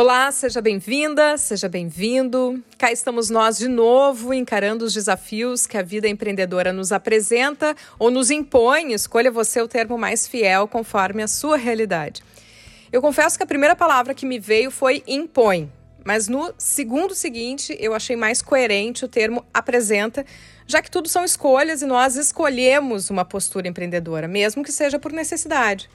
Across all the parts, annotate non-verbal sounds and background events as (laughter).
Olá, seja bem-vinda, seja bem-vindo. Cá estamos nós de novo encarando os desafios que a vida empreendedora nos apresenta ou nos impõe. Escolha você o termo mais fiel conforme a sua realidade. Eu confesso que a primeira palavra que me veio foi impõe, mas no segundo seguinte eu achei mais coerente o termo apresenta, já que tudo são escolhas e nós escolhemos uma postura empreendedora, mesmo que seja por necessidade.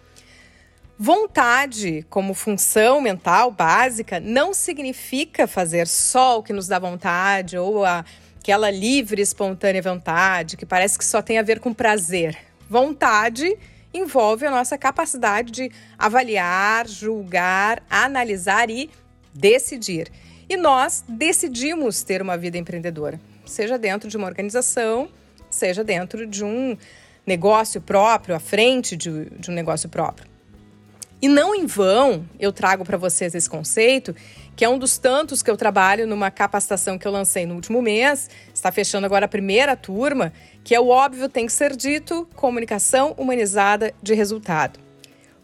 Vontade, como função mental básica, não significa fazer só o que nos dá vontade ou a, aquela livre, espontânea vontade que parece que só tem a ver com prazer. Vontade envolve a nossa capacidade de avaliar, julgar, analisar e decidir. E nós decidimos ter uma vida empreendedora, seja dentro de uma organização, seja dentro de um negócio próprio, à frente de, de um negócio próprio. E não em vão eu trago para vocês esse conceito, que é um dos tantos que eu trabalho numa capacitação que eu lancei no último mês, está fechando agora a primeira turma, que é o óbvio tem que ser dito, comunicação humanizada de resultado.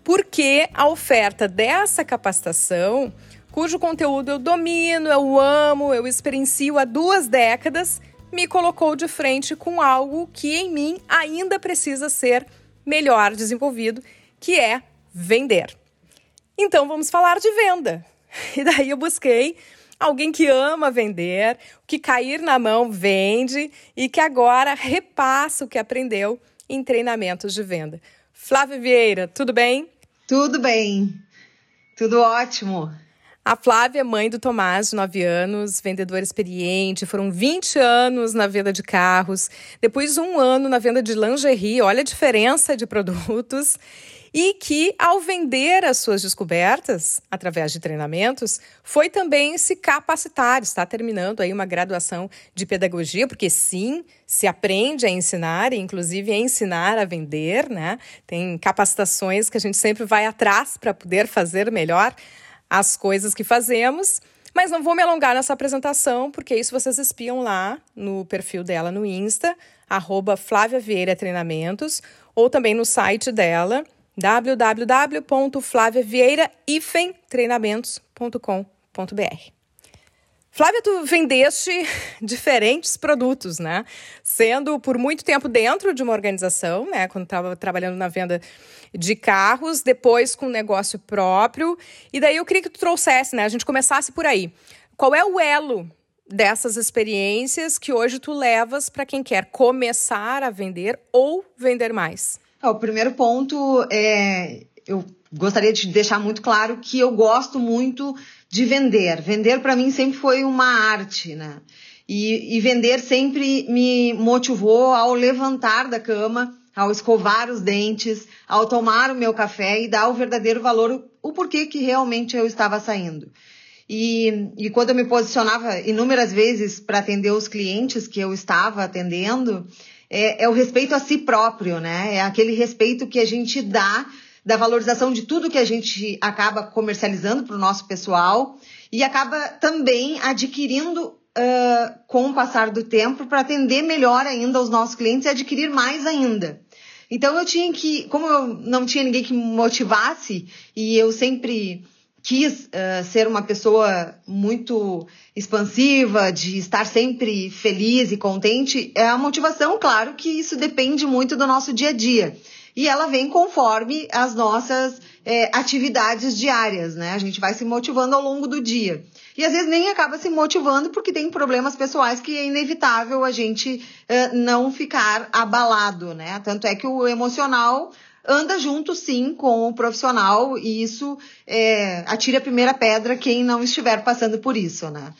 Porque a oferta dessa capacitação, cujo conteúdo eu domino, eu amo, eu experiencio há duas décadas, me colocou de frente com algo que em mim ainda precisa ser melhor desenvolvido, que é vender. Então vamos falar de venda. (laughs) E daí eu busquei alguém que ama vender, que cair na mão vende e que agora repassa o que aprendeu em treinamentos de venda. Flávia Vieira, tudo bem? Tudo bem. Tudo ótimo. A Flávia é mãe do Tomás, de 9 anos, vendedora experiente. Foram 20 anos na venda de carros, depois um ano na venda de lingerie. Olha a diferença de produtos e que, ao vender as suas descobertas através de treinamentos, foi também se capacitar, está terminando aí uma graduação de pedagogia, porque sim, se aprende a ensinar, inclusive a ensinar a vender, né? Tem capacitações que a gente sempre vai atrás para poder fazer melhor as coisas que fazemos. Mas não vou me alongar nessa apresentação, porque isso vocês espiam lá no perfil dela no Insta, arroba Flávia Vieira Treinamentos, ou também no site dela, www.flaviavieira-treinamentos.com.br. Flávia, tu vendeste (laughs) diferentes produtos, né? Sendo por muito tempo dentro de uma organização, né? Quando estava trabalhando na venda de carros, depois com negócio próprio. E daí eu queria que tu trouxesse, né? A gente começasse por aí. Qual é o elo dessas experiências que hoje tu levas para quem quer começar a vender ou vender mais? O primeiro ponto é. Eu gostaria de deixar muito claro que eu gosto muito de vender. Vender para mim sempre foi uma arte, né? E, e, vender sempre me motivou ao levantar da cama, ao escovar os dentes, ao tomar o meu café e dar o verdadeiro valor, o porquê que realmente eu estava saindo. E, e quando eu me posicionava inúmeras vezes para atender os clientes que eu estava atendendo, é, é o respeito a si próprio, né? É aquele respeito que a gente dá da valorização de tudo que a gente acaba comercializando para o nosso pessoal e acaba também adquirindo uh, com o passar do tempo para atender melhor ainda os nossos clientes e adquirir mais ainda. Então eu tinha que, como eu não tinha ninguém que me motivasse e eu sempre quis uh, ser uma pessoa muito expansiva, de estar sempre feliz e contente, é a motivação, claro que isso depende muito do nosso dia a dia. E ela vem conforme as nossas é, atividades diárias, né? A gente vai se motivando ao longo do dia. E às vezes nem acaba se motivando porque tem problemas pessoais que é inevitável a gente uh, não ficar abalado, né? Tanto é que o emocional anda junto sim com o profissional e isso é, atira a primeira pedra quem não estiver passando por isso, né?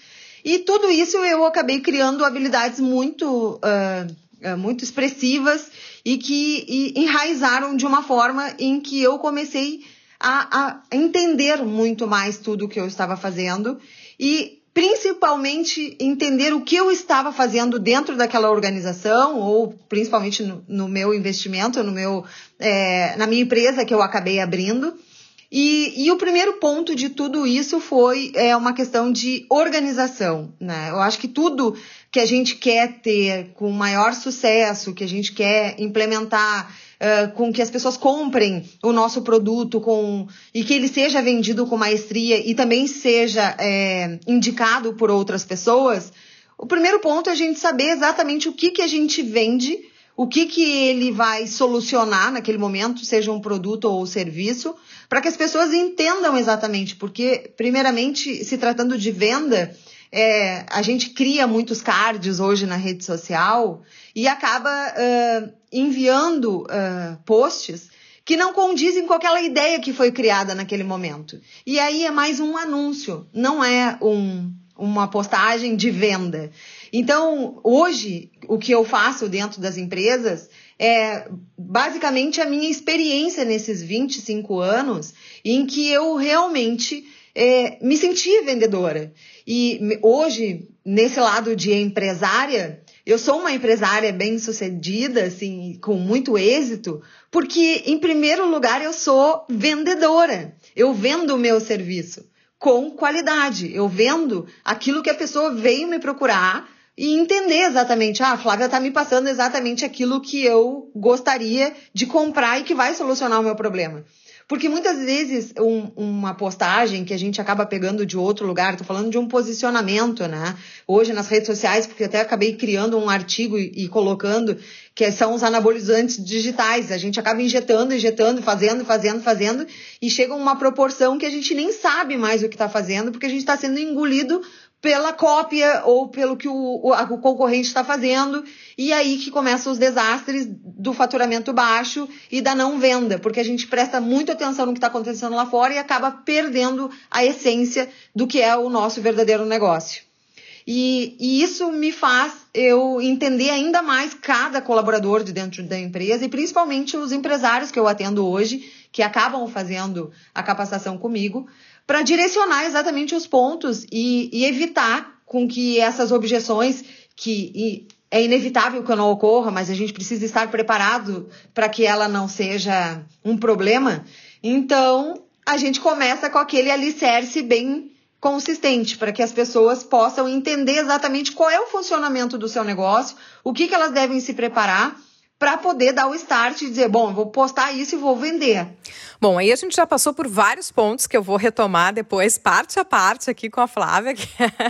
E tudo isso eu acabei criando habilidades muito, uh, muito expressivas e que e enraizaram de uma forma em que eu comecei a, a entender muito mais tudo o que eu estava fazendo e principalmente entender o que eu estava fazendo dentro daquela organização ou principalmente no, no meu investimento, no meu, é, na minha empresa que eu acabei abrindo. E, e, o primeiro ponto de tudo isso foi é, uma questão de organização. Né? Eu acho que tudo que a gente quer ter com maior sucesso, que a gente quer implementar com que as pessoas comprem o nosso produto com e que ele seja vendido com maestria e também seja é, indicado por outras pessoas, o primeiro ponto é a gente saber exatamente o que, que a gente vende, o que, que ele vai solucionar naquele momento, seja um produto ou serviço, para que as pessoas entendam exatamente, porque, primeiramente, se tratando de venda, é, a gente cria muitos cards hoje na rede social e acaba uh, enviando uh, posts que não condizem com aquela ideia que foi criada naquele momento. E aí é mais um anúncio, não é um, uma postagem de venda. Então, hoje, o que eu faço dentro das empresas é basicamente a minha experiência nesses 25 anos em que eu realmente é, me sentia vendedora. E hoje, nesse lado de empresária, eu sou uma empresária bem sucedida, assim, com muito êxito, porque, em primeiro lugar, eu sou vendedora. Eu vendo o meu serviço com qualidade. Eu vendo aquilo que a pessoa veio me procurar e entender exatamente, ah, a Flávia está me passando exatamente aquilo que eu gostaria de comprar e que vai solucionar o meu problema. Porque muitas vezes um, uma postagem que a gente acaba pegando de outro lugar, tô falando de um posicionamento, né? Hoje nas redes sociais, porque até acabei criando um artigo e, e colocando que são os anabolizantes digitais. A gente acaba injetando, injetando, fazendo, fazendo, fazendo, e chega uma proporção que a gente nem sabe mais o que está fazendo, porque a gente está sendo engolido pela cópia ou pelo que o, o, o concorrente está fazendo, e aí que começam os desastres do faturamento baixo e da não venda, porque a gente presta muita atenção no que está acontecendo lá fora e acaba perdendo a essência do que é o nosso verdadeiro negócio. E, e, isso me faz eu entender ainda mais cada colaborador de dentro da empresa e principalmente os empresários que eu atendo hoje, que acabam fazendo a capacitação comigo, para direcionar exatamente os pontos e, e, evitar com que essas objeções, que é inevitável que não ocorra, mas a gente precisa estar preparado para que ela não seja um problema. Então, a gente começa com aquele alicerce bem consistente para que as pessoas possam entender exatamente qual é o funcionamento do seu negócio, o que, que elas devem se preparar para poder dar o start e dizer, bom, vou postar isso e vou vender. Bom, aí a gente já passou por vários pontos que eu vou retomar depois, parte a parte, aqui com a Flávia, que...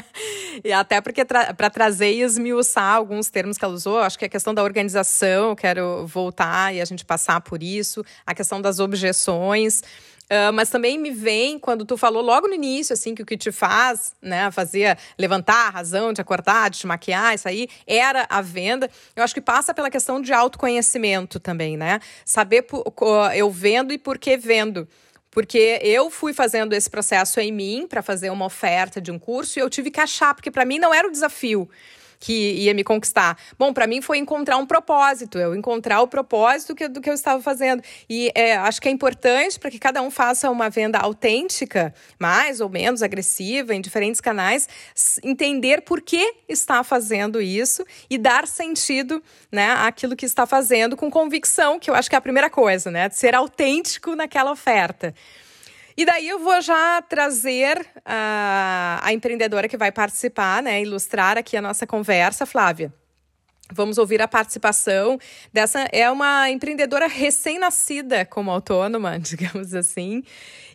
(laughs) e até porque tra para trazer e esmiuçar alguns termos que ela usou, acho que a questão da organização, eu quero voltar e a gente passar por isso, a questão das objeções. Uh, mas também me vem quando tu falou logo no início, assim, que o que te faz, né, fazia levantar a razão, de acordar, de te maquiar, isso aí, era a venda. Eu acho que passa pela questão de autoconhecimento também, né? Saber eu vendo e por que vendo. Porque eu fui fazendo esse processo em mim para fazer uma oferta de um curso e eu tive que achar, porque para mim não era o desafio que ia me conquistar. Bom, para mim foi encontrar um propósito, eu encontrar o propósito que, do que eu estava fazendo. E é, acho que é importante para que cada um faça uma venda autêntica, mais ou menos agressiva, em diferentes canais, entender por que está fazendo isso e dar sentido né, àquilo que está fazendo com convicção, que eu acho que é a primeira coisa, né? De ser autêntico naquela oferta. E daí eu vou já trazer a, a empreendedora que vai participar, né? Ilustrar aqui a nossa conversa, Flávia. Vamos ouvir a participação dessa. É uma empreendedora recém-nascida como autônoma, (laughs) digamos assim.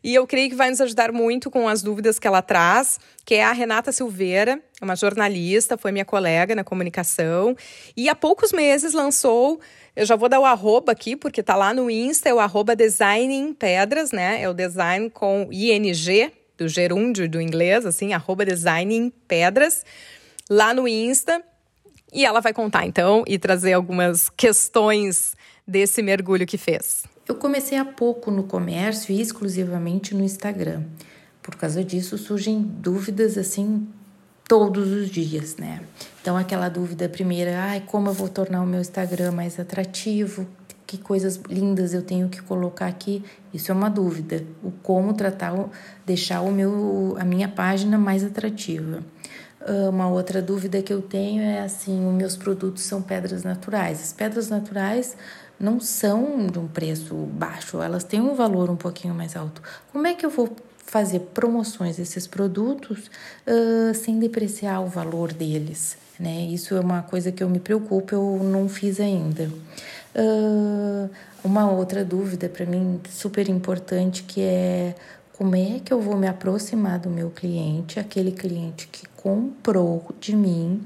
E eu creio que vai nos ajudar muito com as dúvidas que ela traz, que é a Renata Silveira, uma jornalista, foi minha colega na comunicação. E há poucos meses lançou eu já vou dar o arroba aqui, porque tá lá no Insta, é o arroba Design em Pedras, né? É o design com ING, do gerúndio do inglês, assim, arroba Design em Pedras, lá no Insta. E ela vai contar, então, e trazer algumas questões desse mergulho que fez. Eu comecei há pouco no comércio e exclusivamente no Instagram. Por causa disso, surgem dúvidas assim todos os dias, né? Então, aquela dúvida primeira, ai, como eu vou tornar o meu Instagram mais atrativo? Que coisas lindas eu tenho que colocar aqui? Isso é uma dúvida. O como tratar, deixar o meu, a minha página mais atrativa. Ah, uma outra dúvida que eu tenho é assim: os meus produtos são pedras naturais. As pedras naturais não são de um preço baixo, elas têm um valor um pouquinho mais alto. Como é que eu vou fazer promoções desses produtos uh, sem depreciar o valor deles? né? Isso é uma coisa que eu me preocupo, eu não fiz ainda. Uh, uma outra dúvida para mim super importante que é como é que eu vou me aproximar do meu cliente, aquele cliente que comprou de mim,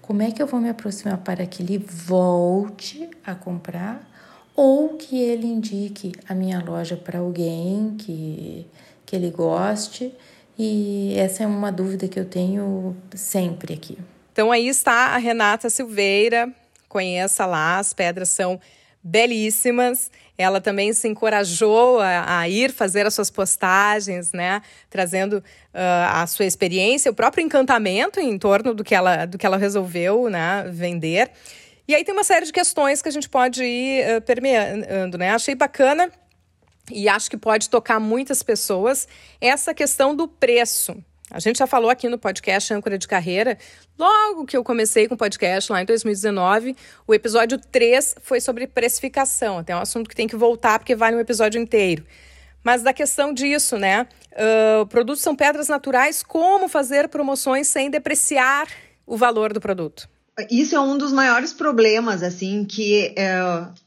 como é que eu vou me aproximar para que ele volte a comprar ou que ele indique a minha loja para alguém que, que ele goste. E essa é uma dúvida que eu tenho sempre aqui. Então aí está a Renata Silveira, conheça lá, as pedras são belíssimas. Ela também se encorajou a, a, ir fazer as suas postagens, né? Trazendo uh, a sua experiência, o próprio encantamento em torno do que ela, do que ela resolveu né, vender. E aí tem uma série de questões que a gente pode ir uh, permeando, né? Achei bacana e acho que pode tocar muitas pessoas essa questão do preço. A gente já falou aqui no podcast Âncora de Carreira, logo que eu comecei com o podcast lá em 2019, o episódio 3 foi sobre precificação. Até um assunto que tem que voltar porque vale um episódio inteiro. Mas da questão disso, né? Uh, produtos são pedras naturais, como fazer promoções sem depreciar o valor do produto? Isso é um dos maiores problemas, assim, que é,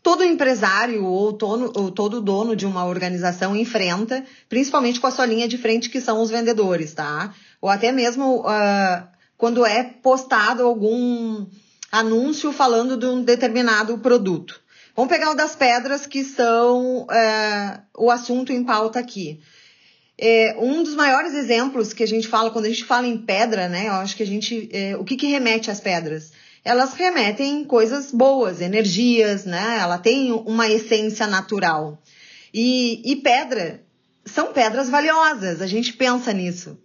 todo empresário ou, tono, ou todo dono de uma organização enfrenta, principalmente com a sua linha de frente, que são os vendedores, tá? Ou até mesmo uh, quando é postado algum anúncio falando de um determinado produto. Vamos pegar o das pedras, que são uh, o assunto em pauta aqui. É, um dos maiores exemplos que a gente fala, quando a gente fala em pedra, né? Eu acho que a gente. É, o que, que remete às pedras? Elas remetem coisas boas, energias, né? Ela tem uma essência natural. E, e pedra são pedras valiosas, a gente pensa nisso.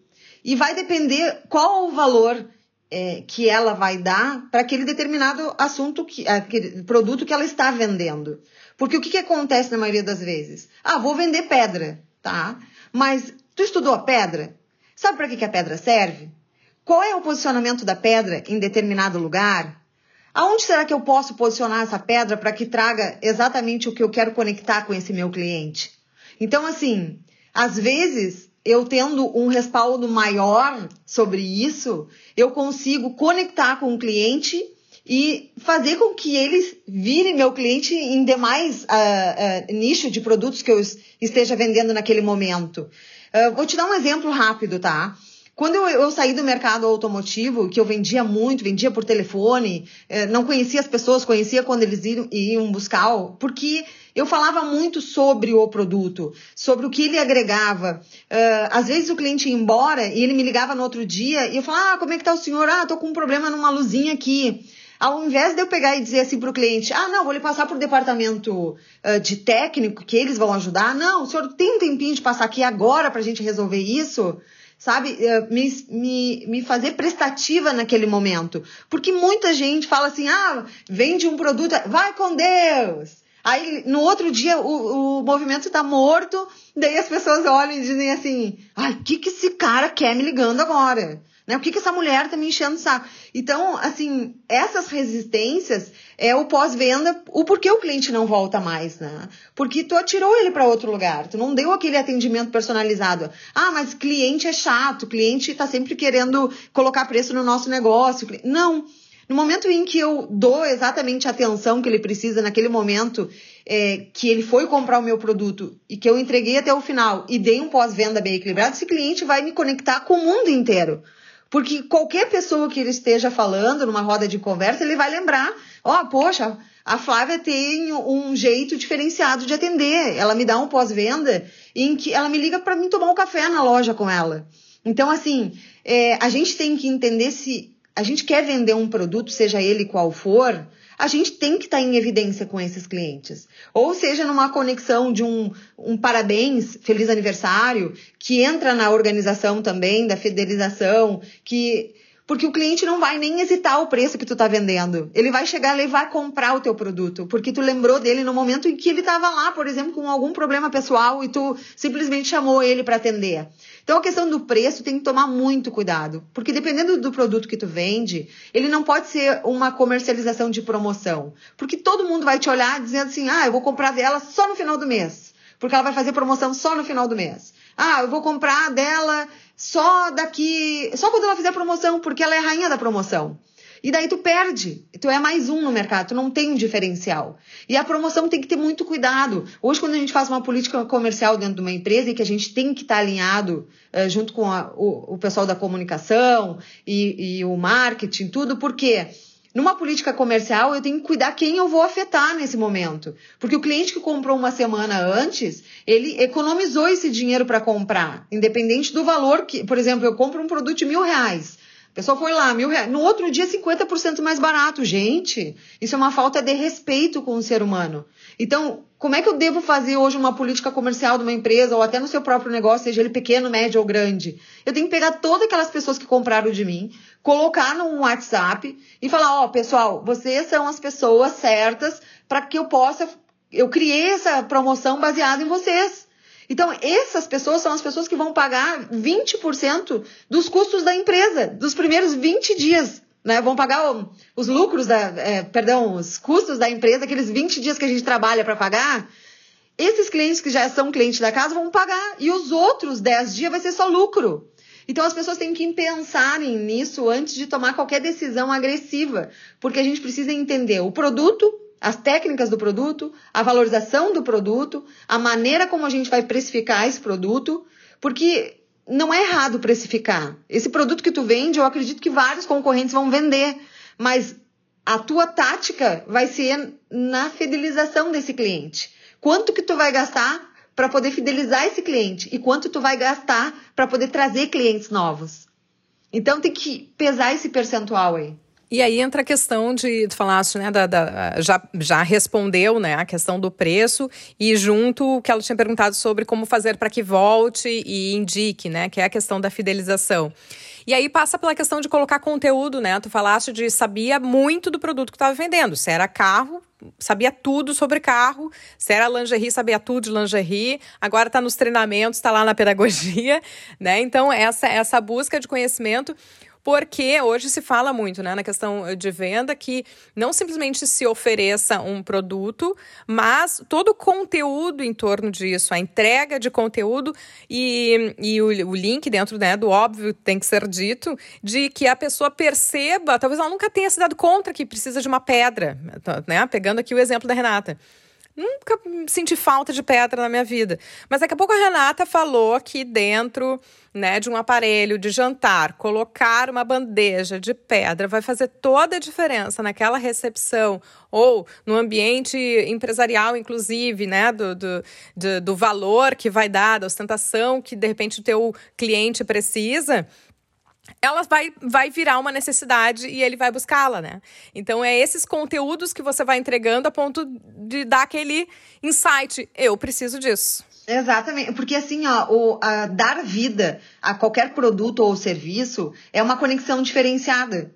E vai depender qual o valor é, que ela vai dar para aquele determinado assunto, que, aquele produto que ela está vendendo. Porque o que, que acontece na maioria das vezes? Ah, vou vender pedra, tá? Mas tu estudou a pedra? Sabe para que, que a pedra serve? Qual é o posicionamento da pedra em determinado lugar? Aonde será que eu posso posicionar essa pedra para que traga exatamente o que eu quero conectar com esse meu cliente? Então, assim, às vezes, eu tendo um respaldo maior sobre isso, eu consigo conectar com o cliente e fazer com que eles virem meu cliente em demais uh, uh, nicho de produtos que eu esteja vendendo naquele momento. Uh, vou te dar um exemplo rápido, tá? Quando eu, eu, saí do mercado automotivo, que eu vendia muito, vendia por telefone, não conhecia as pessoas, conhecia quando eles iam, iam buscar, porque eu falava muito sobre o produto, sobre o que ele agregava. Às vezes o cliente ia embora e ele me ligava no outro dia e eu falava, ah, como é que tá o senhor? Ah, tô com um problema numa luzinha aqui. Ao invés de eu pegar e dizer assim para o cliente, ah, não, vou lhe passar para o departamento uh, de técnico que eles vão ajudar. Não, o senhor tem um tempinho de passar aqui agora para a gente resolver isso? Sabe, uh, me, me, me fazer prestativa naquele momento. Porque muita gente fala assim, ah, vende um produto, vai com Deus. Aí no outro dia o, o movimento está morto, daí as pessoas olham e dizem assim: ai, o que, que esse cara quer me ligando agora? Né? O que, que essa mulher tá me enchendo o saco? Então, assim, essas resistências é o pós-venda, o porquê o cliente não volta mais, né? Porque tu atirou ele para outro lugar, tu não deu aquele atendimento personalizado. Ah, mas cliente é chato, cliente tá sempre querendo colocar preço no nosso negócio. Não. No momento em que eu dou exatamente a atenção que ele precisa naquele momento é, que ele foi comprar o meu produto e que eu entreguei até o final e dei um pós-venda bem equilibrado, esse cliente vai me conectar com o mundo inteiro. Porque qualquer pessoa que ele esteja falando numa roda de conversa, ele vai lembrar: ó, oh, poxa, a Flávia tem um jeito diferenciado de atender. Ela me dá um pós-venda em que ela me liga para mim tomar um café na loja com ela. Então, assim, é, a gente tem que entender se a gente quer vender um produto, seja ele qual for, a gente tem que estar tá em evidência com esses clientes. Ou seja, numa conexão de um, um parabéns, feliz aniversário, que entra na organização também da fidelização, que porque o cliente não vai nem hesitar o preço que tu tá vendendo. Ele vai chegar e vai comprar o teu produto, porque tu lembrou dele no momento em que ele estava lá, por exemplo, com algum problema pessoal e tu simplesmente chamou ele para atender. Então a questão do preço tem que tomar muito cuidado, porque dependendo do produto que tu vende, ele não pode ser uma comercialização de promoção, porque todo mundo vai te olhar dizendo assim: "Ah, eu vou comprar dela só no final do mês", porque ela vai fazer promoção só no final do mês. Ah, eu vou comprar dela só daqui, só quando ela fizer promoção, porque ela é a rainha da promoção. E daí tu perde. Tu é mais um no mercado, tu não tem um diferencial. E a promoção tem que ter muito cuidado. Hoje, quando a gente faz uma política comercial dentro de uma empresa e que a gente tem que estar alinhado uh, junto com a, o, o, pessoal da comunicação e, e o marketing, tudo, por quê? Numa política comercial, eu tenho que cuidar quem eu vou afetar nesse momento. Porque o cliente que comprou uma semana antes, ele economizou esse dinheiro para comprar, independente do valor que, por exemplo, eu compro um produto de mil reais. A pessoa foi lá, mil reais. No outro dia, 50% mais barato. Gente, isso é uma falta de respeito com o ser humano. Então, como é que eu devo fazer hoje uma política comercial de uma empresa ou até no seu próprio negócio, seja ele pequeno, médio ou grande? Eu tenho que pegar todas aquelas pessoas que compraram de mim, colocar num WhatsApp e falar: ó, oh, pessoal, vocês são as pessoas certas para que eu possa. Eu criei essa promoção baseada em vocês. Então, essas pessoas são as pessoas que vão pagar 20% dos custos da empresa, dos primeiros 20 dias. Né? Vão pagar os lucros, da, é, perdão, os custos da empresa, aqueles 20 dias que a gente trabalha para pagar. Esses clientes que já são clientes da casa vão pagar. E os outros 10 dias vai ser só lucro. Então as pessoas têm que pensarem nisso antes de tomar qualquer decisão agressiva, porque a gente precisa entender o produto, as técnicas do produto, a valorização do produto, a maneira como a gente vai precificar esse produto, porque não é errado precificar. Esse produto que tu vende, eu acredito que vários concorrentes vão vender, mas a tua tática vai ser na fidelização desse cliente. Quanto que tu vai gastar para poder fidelizar esse cliente e quanto tu vai gastar para poder trazer clientes novos. Então tem que pesar esse percentual aí. E aí entra a questão de, tu falaste, né, da, da, já, já respondeu, né, a questão do preço e junto o que ela tinha perguntado sobre como fazer para que volte e indique, né, que é a questão da fidelização. E aí passa pela questão de colocar conteúdo, né? Tu falaste de sabia muito do produto que estava vendendo. Se era carro, sabia tudo sobre carro. Se era lingerie, sabia tudo de lingerie. Agora está nos treinamentos, está lá na pedagogia, (laughs) né? Então essa essa busca de conhecimento porque hoje se fala muito né, na questão de venda que não simplesmente se ofereça um produto, mas todo o conteúdo em torno disso, a entrega de conteúdo e, e o, o link dentro né, do óbvio tem que ser dito, de que a pessoa perceba, talvez ela nunca tenha se dado conta que precisa de uma pedra, né? Pegando aqui o exemplo da Renata. Nunca senti falta de pedra na minha vida. Mas daqui a pouco a Renata falou que dentro né, de um aparelho de jantar, colocar uma bandeja de pedra vai fazer toda a diferença naquela recepção ou no ambiente empresarial, inclusive, né, do, do, do, do valor que vai dar, da ostentação que de repente o teu cliente precisa ela vai, vai virar uma necessidade e ele vai buscá-la, né? Então é esses conteúdos que você vai entregando a ponto de dar aquele insight. Eu preciso disso. Exatamente, porque assim, ó, o, a, dar vida a qualquer produto ou serviço é uma conexão diferenciada.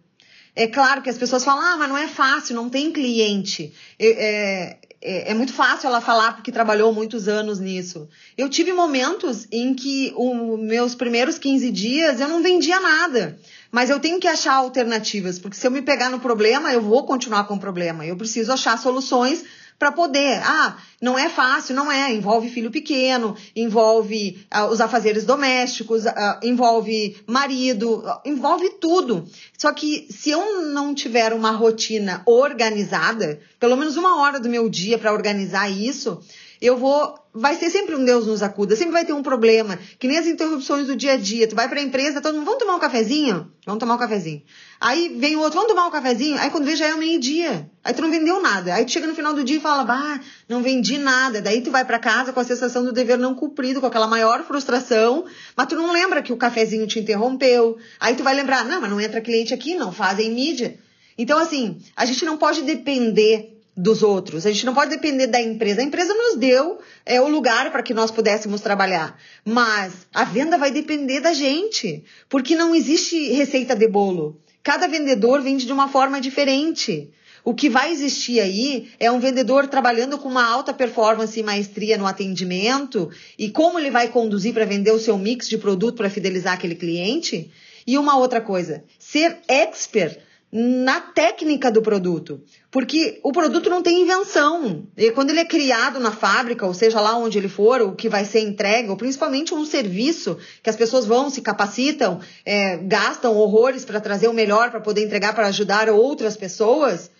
É claro que as pessoas falam, ah, mas não é fácil, não tem cliente. É, é, é, muito fácil ela falar porque trabalhou muitos anos nisso. Eu tive momentos em que os meus primeiros 15 dias eu não vendia nada. Mas eu tenho que achar alternativas, porque se eu me pegar no problema, eu vou continuar com o problema. Eu preciso achar soluções para poder. Ah, não é fácil, não é. Envolve filho pequeno, envolve ah, os afazeres domésticos, ah, envolve marido, envolve tudo. Só que se eu não tiver uma rotina organizada, pelo menos uma hora do meu dia para organizar isso, eu vou. Vai ser sempre um Deus nos acuda, sempre vai ter um problema. Que nem as interrupções do dia a dia. Tu vai pra empresa, todo mundo, vamos tomar um cafezinho? Vamos tomar um cafezinho. Aí vem o outro, vamos tomar um cafezinho? Aí quando vê já é meio-dia. Aí tu não vendeu nada. Aí tu chega no final do dia e fala, bah, não vendi nada. Daí tu vai para casa com a sensação do dever não cumprido, com aquela maior frustração, mas tu não lembra que o cafezinho te interrompeu. Aí tu vai lembrar, não, mas não entra cliente aqui, não fazem mídia. Então, assim, a gente não pode depender dos outros. A gente não pode depender da empresa. A empresa nos deu é, o lugar para que nós pudéssemos trabalhar. Mas a venda vai depender da gente. Porque não existe receita de bolo. Cada vendedor vende de uma forma diferente. O que vai existir aí é um vendedor trabalhando com uma alta performance e maestria no atendimento e como ele vai conduzir para vender o seu mix de produto para fidelizar aquele cliente. E uma outra coisa, ser expert na técnica do produto. Porque o produto não tem invenção. E quando ele é criado na fábrica, ou seja lá onde ele for, o que vai ser entregue, ou principalmente um serviço que as pessoas vão, se capacitam, é, gastam horrores para trazer o melhor para poder entregar, para ajudar outras pessoas.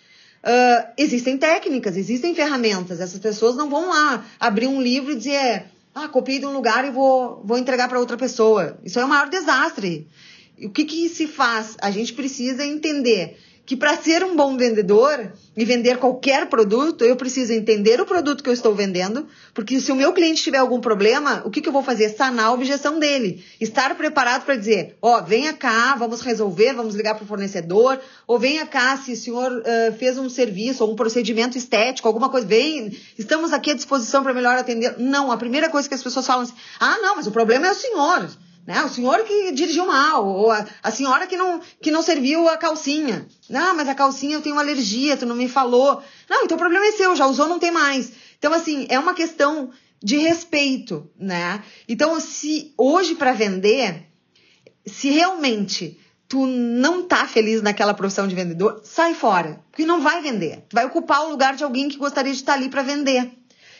Uh, existem técnicas, existem ferramentas. Essas pessoas não vão lá abrir um livro e dizer, ah, copiei de um lugar e vou, vou entregar para outra pessoa. Isso é o maior desastre. O que, que se faz? A gente precisa entender que para ser um bom vendedor e vender qualquer produto, eu preciso entender o produto que eu estou vendendo, porque se o meu cliente tiver algum problema, o que, que eu vou fazer? Sanar a objeção dele. Estar preparado para dizer, ó, oh, venha cá, vamos resolver, vamos ligar para o fornecedor, ou venha cá, se o senhor uh, fez um serviço ou um procedimento estético, alguma coisa, vem, estamos aqui à disposição para melhor atender. Não, a primeira coisa que as pessoas falam é assim, ah, não, mas o problema é o senhor. Né? O senhor que dirigiu mal, ou a, a, senhora que não, que não serviu a calcinha. Não, mas a calcinha eu tenho uma alergia, tu não me falou. Não, então o problema é seu, já usou, não tem mais. Então, assim, é uma questão de respeito, né? Então, se hoje para vender, se realmente tu não tá feliz naquela profissão de vendedor, sai fora, porque não vai vender. Tu vai ocupar o lugar de alguém que gostaria de estar ali para vender.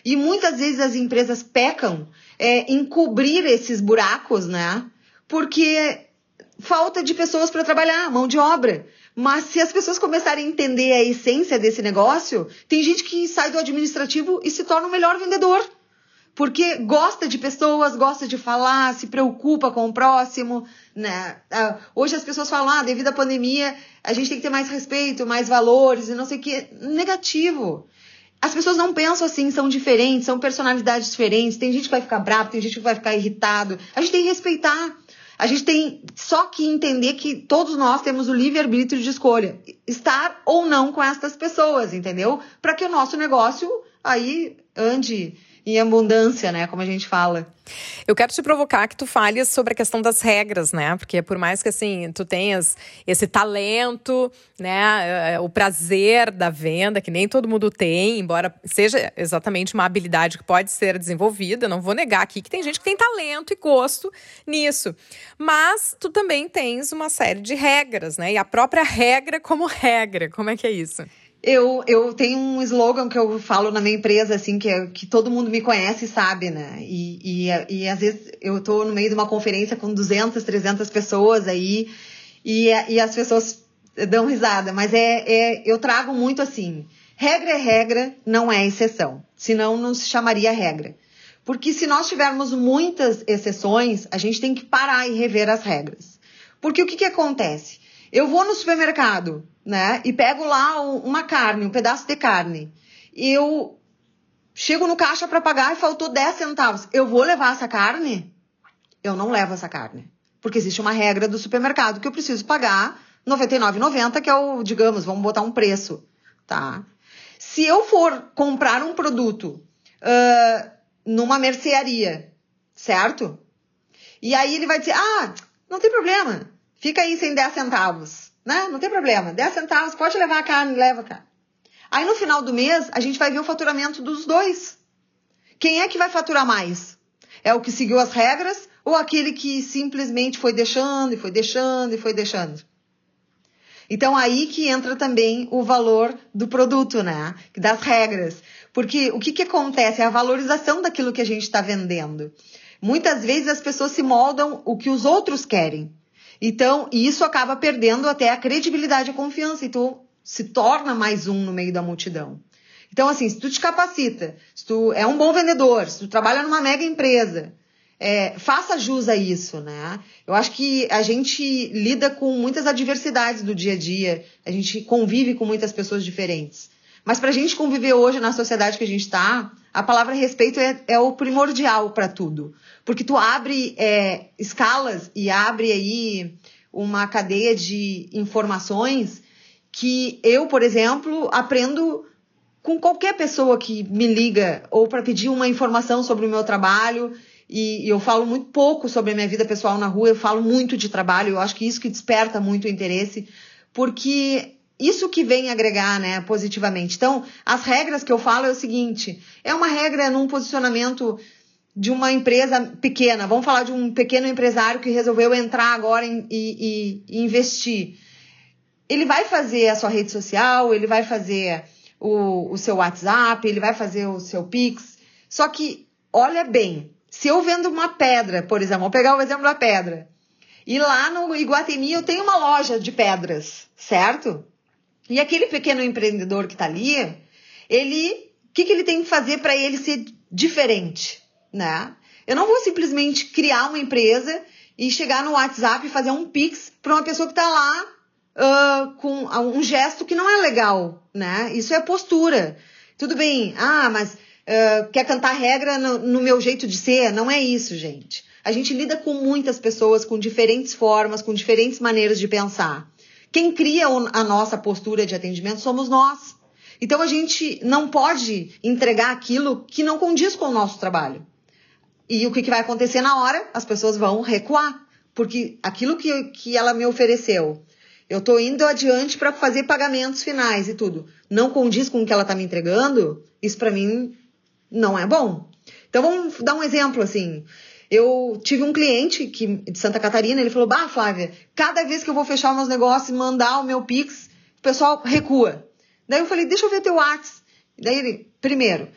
E muitas vezes as empresas pecam é, em cobrir esses buracos, né? Porque falta de pessoas para trabalhar, mão de obra. Mas se as pessoas começarem a entender a essência desse negócio, tem gente que sai do administrativo e se torna o melhor vendedor. Porque gosta de pessoas, gosta de falar, se preocupa com o próximo, né? Ah, hoje as pessoas falam, ah, devido à pandemia, a gente tem que ter mais respeito, mais valores e não sei o que. Negativo. As pessoas não pensam assim, são diferentes, são personalidades diferentes. Tem gente que vai ficar bravo, tem gente que vai ficar irritado. A gente tem que respeitar. A gente tem só que entender que todos nós temos o livre-arbítrio de escolha. Estar ou não com essas pessoas, entendeu? Para que o nosso negócio aí ande em abundância, né? Como a gente fala. Eu quero te provocar que tu fales sobre a questão das regras, né? Porque por mais que assim tu tenhas esse talento, né, eh, o prazer da venda que nem todo mundo tem, embora seja exatamente uma habilidade que pode ser desenvolvida, não vou negar aqui que tem gente que tem talento e gosto nisso. Mas tu também tens uma série de regras, né? E a própria regra como regra, como é que é isso? Eu, eu tenho um slogan que eu falo na minha empresa, assim, que, é, que todo mundo me conhece e sabe, né? E, e, e às vezes eu tô no meio de uma conferência com 200, 300 pessoas aí e, e as pessoas dão risada, mas é, é eu trago muito assim, regra é regra, não é exceção, senão não se chamaria regra. Porque se nós tivermos muitas exceções, a gente tem que parar e rever as regras. Porque o que, que acontece? Eu vou no supermercado, né? E pego lá uma carne, um pedaço de carne. Eu chego no caixa para pagar e faltou 10 centavos. Eu vou levar essa carne? Eu não levo essa carne. Porque existe uma regra do supermercado que eu preciso pagar R$ 99,90, que é o, digamos, vamos botar um preço, tá? Se eu for comprar um produto uh, numa mercearia, certo? E aí ele vai dizer, ah, não tem problema, fica aí sem 10 centavos né? Não tem problema. 10 centavos, pode levar a carne, leva a carne. Aí no final do mês, a gente vai ver o faturamento dos dois. Quem é que vai faturar mais? É o que seguiu as regras ou aquele que simplesmente foi deixando e foi deixando e foi deixando? Então aí que entra também o valor do produto, né? Das regras. Porque o que, que acontece? É a valorização daquilo que a gente está vendendo. Muitas vezes as pessoas se moldam o que os outros querem. Então, isso acaba perdendo até a credibilidade e a confiança, e tu se torna mais um no meio da multidão. Então, assim, se tu te capacita, se tu é um bom vendedor, se tu trabalha numa mega empresa, é, faça jus a isso, né? Eu acho que a gente lida com muitas adversidades do dia a dia, a gente convive com muitas pessoas diferentes. Mas para a gente conviver hoje na sociedade que a gente está, a palavra respeito é, é o primordial para tudo. Porque tu abre é, escalas e abre aí uma cadeia de informações que eu, por exemplo, aprendo com qualquer pessoa que me liga ou para pedir uma informação sobre o meu trabalho. E, e eu falo muito pouco sobre a minha vida pessoal na rua, eu falo muito de trabalho, eu acho que isso que desperta muito o interesse, porque isso que vem agregar, né, positivamente. Então, as regras que eu falo é o seguinte: é uma regra num posicionamento de uma empresa pequena. Vamos falar de um pequeno empresário que resolveu entrar agora em, e, e, investir. ele vai fazer a sua rede social, ele vai fazer o, o seu WhatsApp, ele vai fazer o seu Pix. Só que, olha bem, se eu vendo uma pedra, por exemplo, vou pegar o exemplo da pedra, e lá no Iguatemi eu tenho uma loja de pedras, certo? E aquele pequeno empreendedor que está ali, ele, o que, que ele tem que fazer para ele ser diferente, né? Eu não vou simplesmente criar uma empresa e chegar no WhatsApp e fazer um Pix para uma pessoa que está lá uh, com um gesto que não é legal, né? Isso é postura. Tudo bem, ah, mas uh, quer cantar regra no, no meu jeito de ser? Não é isso, gente. A gente lida com muitas pessoas com diferentes formas, com diferentes maneiras de pensar. Quem cria a nossa postura de atendimento somos nós. Então a gente não pode entregar aquilo que não condiz com o nosso trabalho. E o que, vai acontecer na hora? As pessoas vão recuar. Porque aquilo que, que ela me ofereceu eu estou indo adiante para fazer pagamentos finais e tudo. Não condiz com o que ela está me entregando? Isso para mim não é bom. Então vamos dar um exemplo assim. Eu tive um cliente que, de Santa Catarina, ele falou: Bah, Flávia, cada vez que eu vou fechar meus negócios e mandar o meu Pix, o pessoal recua. Daí eu falei: Deixa eu ver teu WhatsApp. Daí ele, primeiro,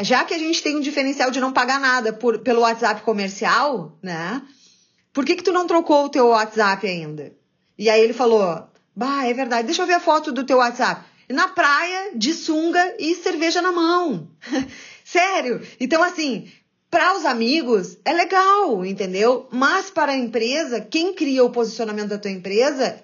já que a gente tem um diferencial de não pagar nada por, pelo WhatsApp comercial, né? Por que, que tu não trocou o teu WhatsApp ainda? E aí ele falou: Bah, é verdade, deixa eu ver a foto do teu WhatsApp. Na praia, de sunga e cerveja na mão. (laughs) Sério. Então, assim, para os amigos é legal, entendeu? Mas para a empresa, quem cria o posicionamento da tua empresa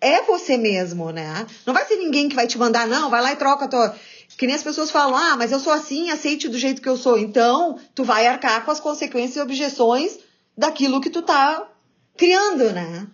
é você mesmo, né? Não vai ser ninguém que vai te mandar, não, vai lá e troca a tua. Que nem as pessoas falam, ah, mas eu sou assim, aceite do jeito que eu sou. Então, tu vai arcar com as consequências e objeções daquilo que tu tá criando, né?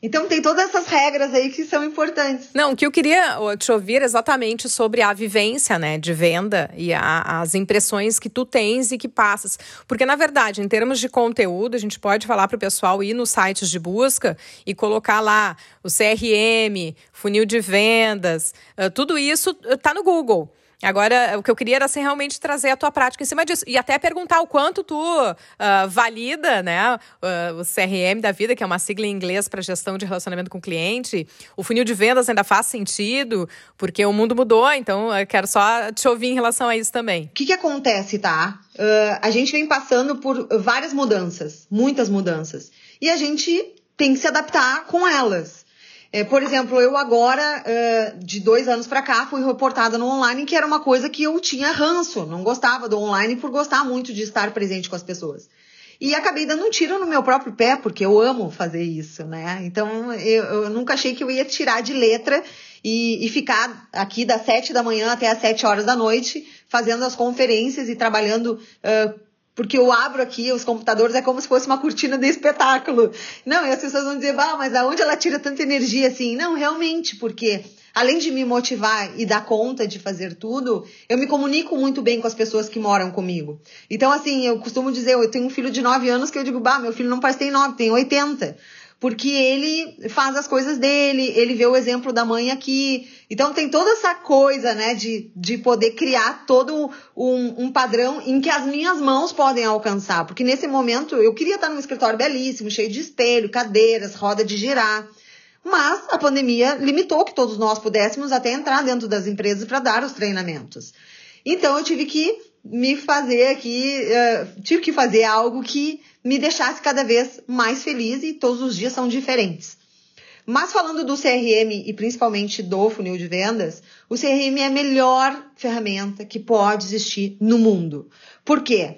Então tem todas essas regras aí que são importantes. Não, o que eu queria te ouvir exatamente sobre a vivência, né, de venda e a, as impressões que tu tens e que passas. Porque, na verdade, em termos de conteúdo, a gente pode falar para o pessoal ir nos sites de busca e colocar lá o CRM, funil de vendas, uh, tudo isso está no Google. Agora, o que eu queria era assim, realmente trazer a tua prática em cima disso. E até perguntar o quanto tu uh, valida né, uh, o CRM da vida, que é uma sigla em inglês para gestão de relacionamento com o cliente. O funil de vendas ainda faz sentido, porque o mundo mudou, então eu quero só te ouvir em relação a isso também. O que, que acontece, tá? Uh, a gente vem passando por várias mudanças, muitas mudanças. E a gente tem que se adaptar com elas. É, por exemplo, eu agora, uh, de dois anos para cá, fui reportada no online, que era uma coisa que eu tinha ranço, não gostava do online por gostar muito de estar presente com as pessoas. E acabei dando um tiro no meu próprio pé, porque eu amo fazer isso, né? Então, eu, eu nunca achei que eu ia tirar de letra e, e, ficar aqui das sete da manhã até as sete horas da noite, fazendo as conferências e trabalhando uh, porque eu abro aqui os computadores, é como se fosse uma cortina de espetáculo. Não, e as pessoas vão dizer, ah, mas aonde ela tira tanta energia assim? Não, realmente, porque além de me motivar e dar conta de fazer tudo, eu me comunico muito bem com as pessoas que moram comigo. Então, assim, eu costumo dizer, eu tenho um filho de 9 anos que eu digo, bah, meu filho não parece ter 9, tem 80 porque ele faz as coisas dele, ele vê o exemplo da mãe aqui. Então tem toda essa coisa, né, de, de poder criar todo um, um padrão em que as minhas mãos podem alcançar. Porque nesse momento eu queria estar num escritório belíssimo, cheio de espelho, cadeiras, roda de girar. Mas a pandemia limitou que todos nós pudéssemos até entrar dentro das empresas para dar os treinamentos. Então eu tive que me fazer aqui, uh, tive que fazer algo que me deixasse cada vez mais feliz e todos os dias são diferentes. Mas falando do CRM e principalmente do funil de vendas, o CRM é a melhor ferramenta que pode existir no mundo. Por quê?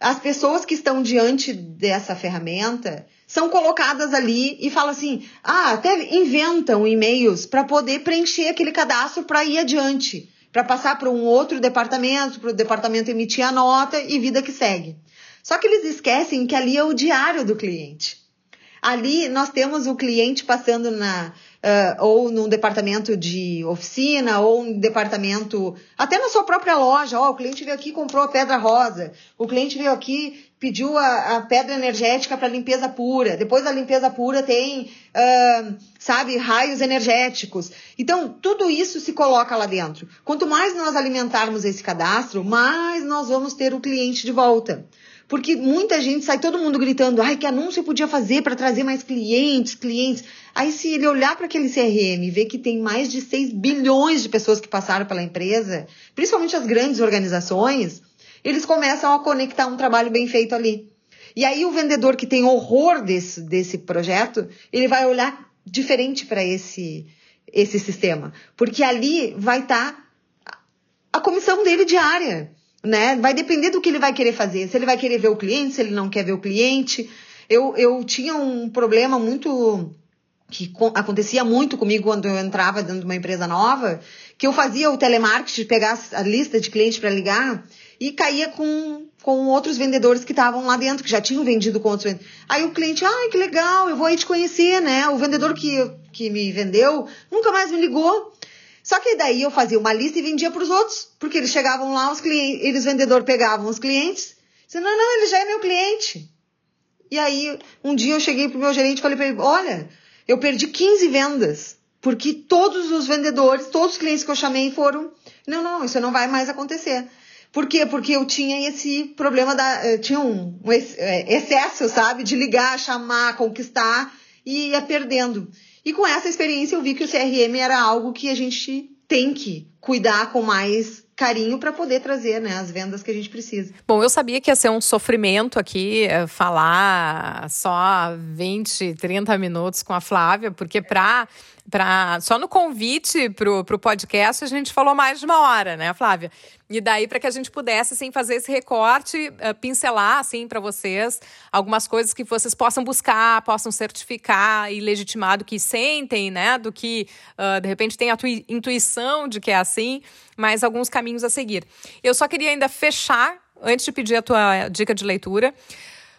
As pessoas que estão diante dessa ferramenta são colocadas ali e falam assim: ah, até inventam e-mails para poder preencher aquele cadastro para ir adiante, para passar para um outro departamento, para o departamento emitir a nota e vida que segue. Só que eles esquecem que ali é o diário do cliente. Ali nós temos o cliente passando na uh, ou num departamento de oficina ou um departamento até na sua própria loja. Ó, oh, o cliente veio aqui comprou a pedra rosa. O cliente veio aqui pediu a, a pedra energética para limpeza pura. Depois da limpeza pura tem, uh, sabe, raios energéticos. Então, tudo isso se coloca lá dentro. Quanto mais nós alimentarmos esse cadastro, mais nós vamos ter o cliente de volta. Porque muita gente sai todo mundo gritando, ai, que anúncio eu podia fazer para trazer mais clientes, clientes. Aí se ele olhar para aquele CRM e ver que tem mais de 6 bilhões de pessoas que passaram pela empresa, principalmente as grandes organizações, eles começam a conectar um trabalho bem feito ali. E aí o vendedor que tem horror desse, desse projeto, ele vai olhar diferente para esse, esse sistema. Porque ali vai estar tá a comissão dele diária né? Vai depender do que ele vai querer fazer. Se ele vai querer ver o cliente, se ele não quer ver o cliente. Eu, eu tinha um problema muito que acontecia muito comigo quando eu entrava dentro de uma empresa nova, que eu fazia o telemarketing, pegar a lista de clientes para ligar e caía com, com outros vendedores que estavam lá dentro, que já tinham vendido com outros vendedores. Aí o cliente, ai, que legal, eu vou aí te conhecer, né? O vendedor que, que me vendeu nunca mais me ligou. Só que daí eu fazia uma lista e vendia para os outros, porque eles chegavam lá, os clientes, eles vendedor pegavam os clientes, diziam, não, não, ele já é meu cliente. E aí, um dia eu cheguei pro meu gerente e falei para ele, olha, eu perdi 15 vendas, porque todos os vendedores, todos os clientes que eu chamei foram, não, não, isso não vai mais acontecer. Por quê? Porque eu tinha esse problema da, eh, tinha um, um eh, excesso, sabe, de ligar, chamar, conquistar e ia perdendo. E com essa experiência eu vi que o CRM era algo que a gente tem que cuidar com mais carinho para poder trazer né, as vendas que a gente precisa. Bom, eu sabia que ia ser um sofrimento aqui eh, falar só 20, 30 minutos com a Flávia, porque para para só no convite pro, pro podcast a gente falou mais de uma hora, né, Flávia? E daí para que a gente pudesse assim fazer esse recorte, uh, pincelar assim para vocês algumas coisas que vocês possam buscar, possam certificar e legitimar do que sentem, né, do que uh, de repente tem a intuição de que é assim, mas alguns caminhos a seguir. Eu só queria ainda fechar antes de pedir a tua dica de leitura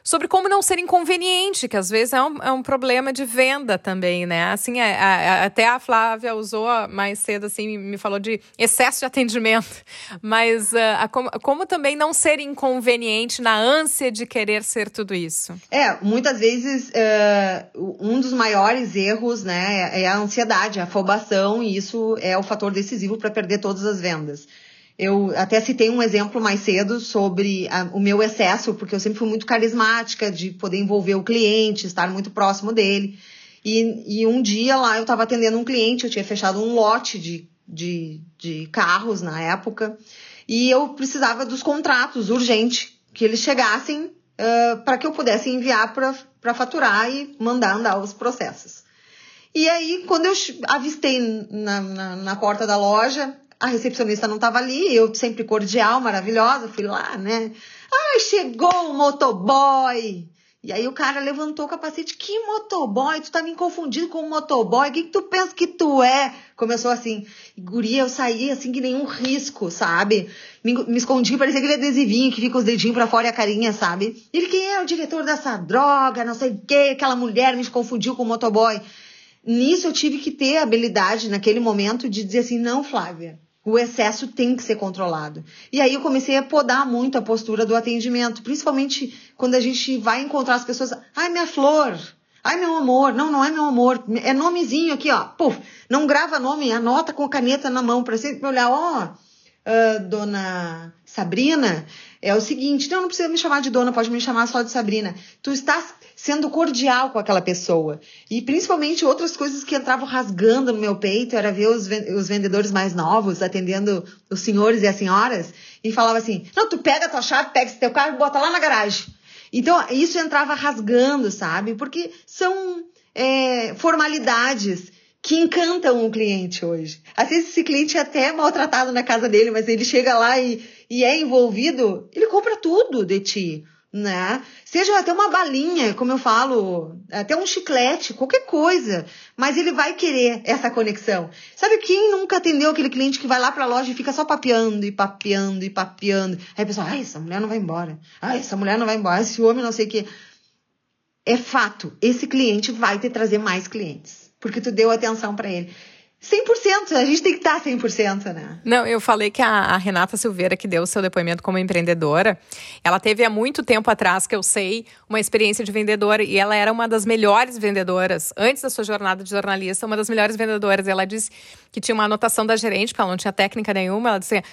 sobre como não ser inconveniente, que às vezes é um, é um problema de venda também, né? Assim, é, é, até a Flávia usou mais cedo, assim, me falou de excesso de atendimento, (laughs) mas uh, a, como, como também não ser inconveniente na ânsia de querer ser tudo isso? É, muitas vezes uh, um dos maiores erros, né, é a ansiedade, a afobação, e isso é o fator decisivo para perder todas as vendas. Eu até citei um exemplo mais cedo sobre a, o meu excesso, porque eu sempre fui muito carismática de poder envolver o cliente, estar muito próximo dele. E, e um dia lá eu estava atendendo um cliente, eu tinha fechado um lote de, de, de carros na época, e eu precisava dos contratos urgente, que eles chegassem uh, para que eu pudesse enviar para faturar e mandar andar os processos. E aí, quando eu avistei na, na, na porta da loja, a recepcionista não estava ali, eu sempre cordial, maravilhosa, fui lá, né? Ai, chegou o motoboy! E aí o cara levantou o capacete, que motoboy? Tu tá me confundindo com um motoboy? O que, que tu pensa que tu é? Começou assim, guria, eu saí assim que nenhum risco, sabe? Me, me escondi, parecia aquele adesivinho que fica os dedinhos pra fora e a carinha, sabe? Ele, quem é o diretor dessa droga, não sei o que, aquela mulher me confundiu com o motoboy. Nisso eu tive que ter a habilidade, naquele momento, de dizer assim, não, Flávia, o excesso tem que ser controlado. E aí eu comecei a podar muito a postura do atendimento, principalmente quando a gente vai encontrar as pessoas, ai minha flor, ai meu amor, não, não é meu amor, é nomezinho aqui, ó, puf, não grava nome, anota com caneta na mão para sempre olhar, ó, uh, dona Sabrina, é o seguinte, não, não precisa me chamar de dona, pode me chamar só de Sabrina. Tu estás sendo cordial com aquela pessoa. E principalmente outras coisas que entravam rasgando no meu peito era ver os, vendedores mais novos atendendo os senhores e as senhoras e falava assim: não, tu pega a tua chave, pega esse teu carro e bota lá na garagem. Então, isso entrava rasgando, sabe? Porque são é, formalidades que encantam o cliente hoje. Às vezes esse cliente é até maltratado na casa dele, mas ele chega lá e, e é envolvido, ele compra tudo de ti né? Seja até uma balinha, como eu falo, até um chiclete, qualquer coisa, mas ele vai querer essa conexão. Sabe quem nunca atendeu aquele cliente que vai lá para a loja e fica só papeando e papeando e papeando? Aí a pessoa, ai, essa mulher não vai embora. Ai, essa mulher não vai embora. Esse homem não sei o quê. É fato, esse cliente vai te trazer mais clientes, porque tu deu atenção para ele. 100%, a gente tem que estar 100%, né? Não, eu falei que a, a, Renata Silveira, que deu o seu depoimento como empreendedora, ela teve há muito tempo atrás, que eu sei, uma experiência de vendedora e ela era uma das melhores vendedoras, antes da sua jornada de jornalista, uma das melhores vendedoras. Ela disse que tinha uma anotação da gerente, porque ela não tinha técnica nenhuma, ela disse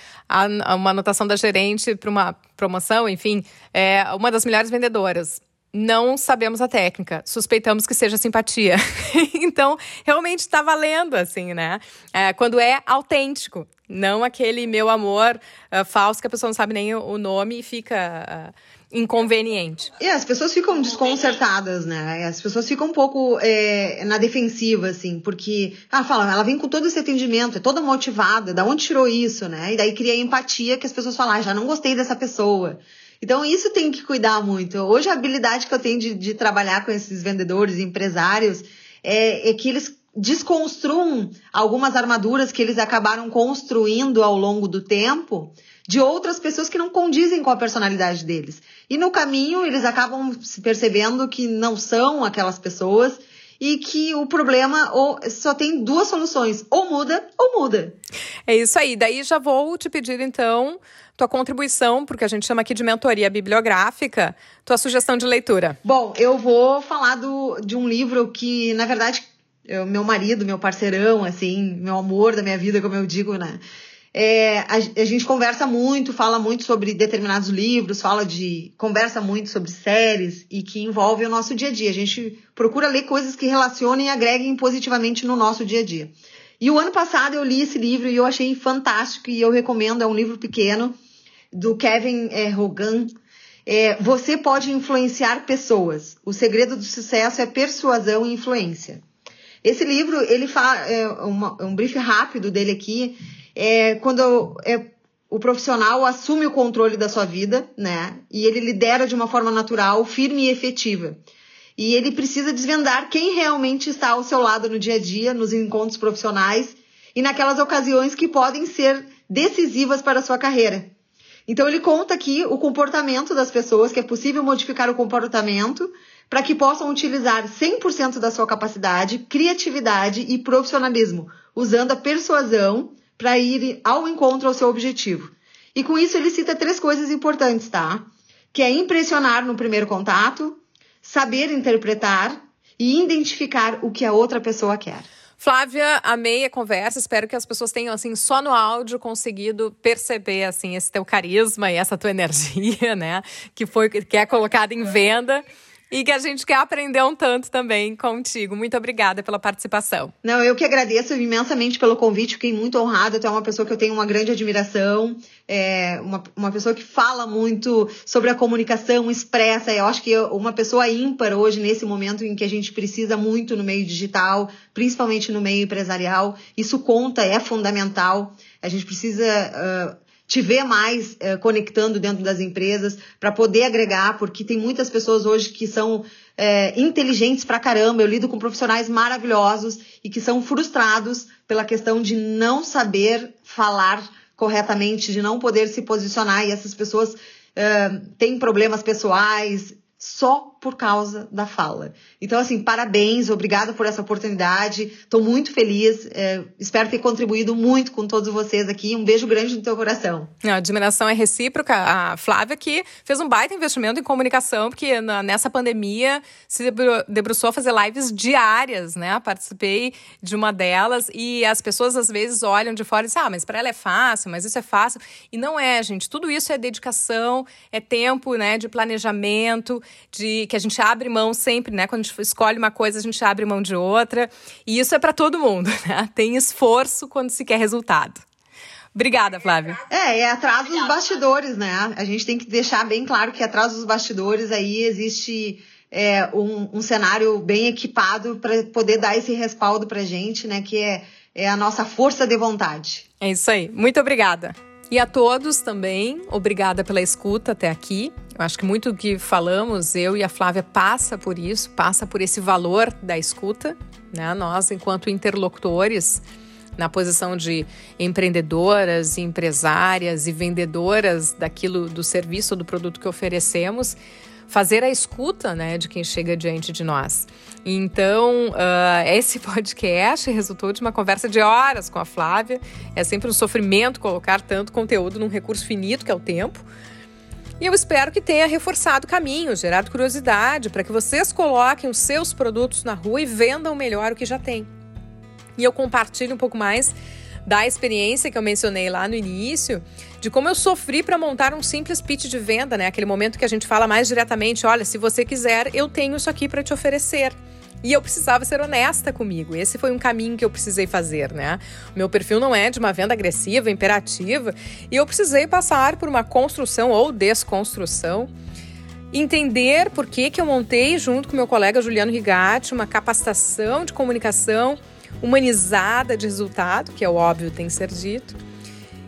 uma anotação da gerente para uma promoção, enfim, é uma das melhores vendedoras não sabemos a técnica, suspeitamos que seja simpatia. (laughs) então, realmente está valendo, assim, né? É, quando é autêntico, não aquele meu amor uh, falso que a pessoa não sabe nem o nome e fica. Uh, inconveniente. E as pessoas ficam desconcertadas, né? As pessoas ficam um pouco é, na defensiva, assim, porque ela fala, ela vem com todo esse atendimento, é toda motivada, da onde tirou isso, né? E daí cria empatia que as pessoas falam, ah, já não gostei dessa pessoa. Então, isso tem que cuidar muito. Hoje, a habilidade que eu tenho de, de trabalhar com esses vendedores, empresários, é, é que eles desconstruam algumas armaduras que eles acabaram construindo ao longo do tempo de outras pessoas que não condizem com a personalidade deles. E no caminho eles acabam se percebendo que não são aquelas pessoas e que o problema só tem duas soluções, ou muda ou muda. É isso aí. Daí já vou te pedir então tua contribuição, porque a gente chama aqui de mentoria bibliográfica, tua sugestão de leitura. Bom, eu vou falar do, de um livro que, na verdade, é meu marido, meu parceirão, assim, meu amor da minha vida, como eu digo, né? É, a, a, gente conversa muito, fala muito sobre determinados livros, fala de. conversa muito sobre séries e que envolve o nosso dia a dia. A gente procura ler coisas que relacionem e agreguem positivamente no nosso dia a dia. E o ano passado eu li esse livro e eu achei fantástico e eu recomendo, é um livro pequeno, do Kevin é, Hogan. É, você pode influenciar pessoas. O segredo do sucesso é persuasão e influência. Esse livro, ele fala, é, um brief rápido dele aqui, é quando é, o profissional assume o controle da sua vida, né? E ele lidera de uma forma natural, firme e efetiva. E ele precisa desvendar quem realmente está ao seu lado no dia a dia, nos encontros profissionais e naquelas ocasiões que podem ser decisivas para a sua carreira. Então ele conta aqui o comportamento das pessoas, que é possível modificar o comportamento para que possam utilizar 100% da sua capacidade, criatividade e profissionalismo, usando a persuasão para ir ao encontro ao seu objetivo. E com isso ele cita três coisas importantes, tá? Que é impressionar no primeiro contato, saber interpretar e identificar o que a outra pessoa quer. Flávia, amei a conversa. Espero que as pessoas tenham, assim, só no áudio conseguido perceber, assim, esse teu carisma e essa tua (laughs) energia, né? Que foi que é colocada em venda e que a gente quer aprender um tanto também contigo. Muito obrigada pela participação. Não, eu que agradeço imensamente pelo convite, fiquei muito honrada. Tu é uma pessoa que eu tenho uma grande admiração, é uma, uma pessoa que fala muito sobre a comunicação expressa. Eu acho que uma pessoa ímpar hoje, nesse momento em que a gente precisa muito no meio digital, principalmente no meio empresarial. Isso conta, é fundamental. A gente precisa. Uh, te ver mais é, conectando dentro das empresas para poder agregar, porque tem muitas pessoas hoje que são é, inteligentes pra caramba. Eu lido com profissionais maravilhosos e que são frustrados pela questão de não saber falar corretamente, de não poder se posicionar. E essas pessoas é, têm problemas pessoais, só por causa da fala. Então, assim, parabéns, obrigada por essa oportunidade. Estou muito feliz. É, espero ter contribuído muito com todos vocês aqui. Um beijo grande no teu coração. A admiração é recíproca. A Flávia que fez um baita investimento em comunicação, porque na, nessa pandemia se debruçou a fazer lives diárias, né? Participei de uma delas e as pessoas às vezes olham de fora e dizem, ah, mas para ela é fácil, mas isso é fácil. E não é, gente. Tudo isso é dedicação, é tempo, né, de planejamento de que a gente abre mão sempre, né? Quando a gente escolhe uma coisa, a gente abre mão de outra. E isso é para todo mundo, (laughs) né? Tem esforço quando se quer resultado. Obrigada, Flávia. É, é atrás dos bastidores, né? A gente tem que deixar bem claro que atrás dos bastidores aí existe é, um, um cenário bem equipado para poder dar esse respaldo pra gente, né? Que é, é a nossa força de vontade. É isso aí. Muito obrigada. E a todos também, obrigada pela escuta até aqui. Eu acho que muito do que falamos, eu e a Flávia, passa por isso, passa por esse valor da escuta. Né? Nós, enquanto interlocutores, na posição de empreendedoras, empresárias e vendedoras daquilo do serviço ou do produto que oferecemos, fazer a escuta né, de quem chega diante de nós. Então, uh, (laughs) esse podcast resultou de uma conversa de horas com a Flávia. É sempre um sofrimento colocar tanto conteúdo num recurso finito que é o tempo. E eu espero que tenha reforçado o caminho, gerado curiosidade, para que vocês coloquem os seus produtos na rua e vendam melhor o que já tem. E eu compartilho um pouco mais da experiência que eu mencionei lá no início, de como eu sofri para montar um simples pitch de venda, né? Aquele momento que a gente fala mais diretamente, olha, se você quiser, eu tenho isso aqui para te oferecer. E eu precisava ser honesta comigo. Esse foi um caminho que eu precisei fazer, né? Meu perfil não é de uma venda agressiva, imperativa, e eu precisei passar por uma construção ou desconstrução entender por que, que eu montei, junto com meu colega Juliano Rigatti, uma capacitação de comunicação humanizada de resultado, que é óbvio tem que ser dito.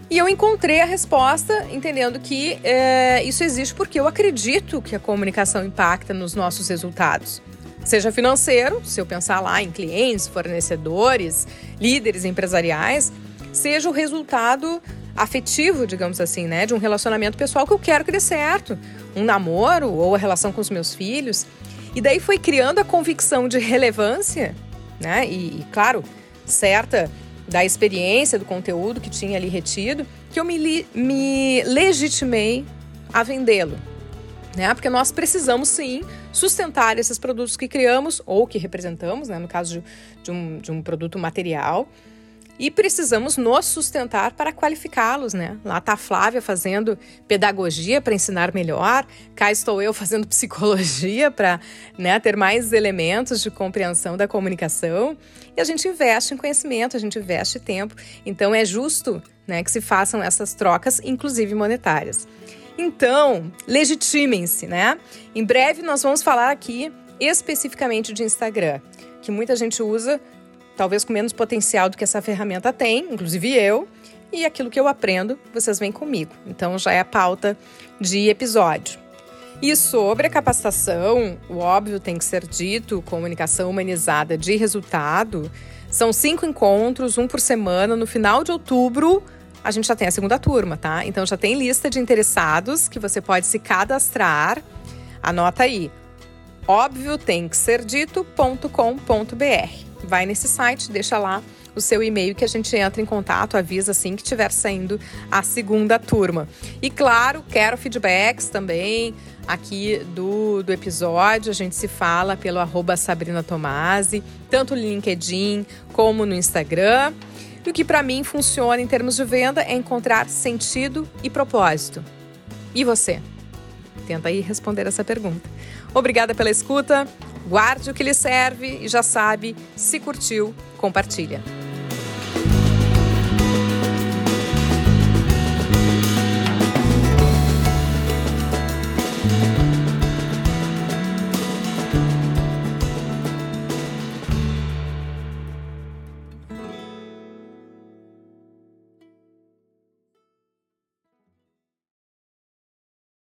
E eu encontrei a resposta entendendo que é, isso existe porque eu acredito que a comunicação impacta nos nossos resultados. Seja financeiro, se eu pensar lá em clientes, fornecedores, líderes empresariais, seja o resultado afetivo, digamos assim, né, de um relacionamento pessoal que eu quero que dê certo, um namoro ou a relação com os meus filhos. E daí foi criando a convicção de relevância, né, e, e claro, certa da experiência, do conteúdo que tinha ali retido, que eu me, me legitimei a vendê-lo né? Porque nós precisamos sim sustentar esses produtos que criamos ou que representamos, né? No caso de, de, um, de um produto material. E precisamos nos sustentar para qualificá-los, né? Lá está a Flávia fazendo pedagogia para ensinar melhor, cá estou eu fazendo (laughs) psicologia para né, ter mais elementos de compreensão da comunicação. E a gente investe em conhecimento, a gente investe tempo. Então é justo né, que se façam essas trocas, inclusive monetárias. Então, legitimem-se, né? Em breve nós vamos falar aqui especificamente de Instagram, que muita gente usa, talvez com menos potencial do que essa ferramenta tem, inclusive eu, e aquilo que eu aprendo, vocês vêm comigo. Então já é a pauta de episódio. E sobre a capacitação, o óbvio tem que ser dito, comunicação humanizada de resultado. São cinco encontros, um por semana, no final de outubro a gente já tem a segunda turma, tá? Então já tem lista de interessados que você pode se cadastrar. Anota aí. Óbvio tem que ser dito.com.br. Vai nesse site, deixa lá o seu e-mail que a gente entra em contato, avisa assim que estiver saindo a segunda turma. E claro, quero feedbacks também aqui do, do episódio. A gente se fala pelo arroba Sabrina Tomasi, tanto no LinkedIn como no Instagram. E o que para mim funciona em termos de venda é encontrar sentido e propósito. E você? Tenta aí responder essa pergunta. Obrigada pela escuta, guarde o que lhe serve e já sabe, se curtiu, compartilha.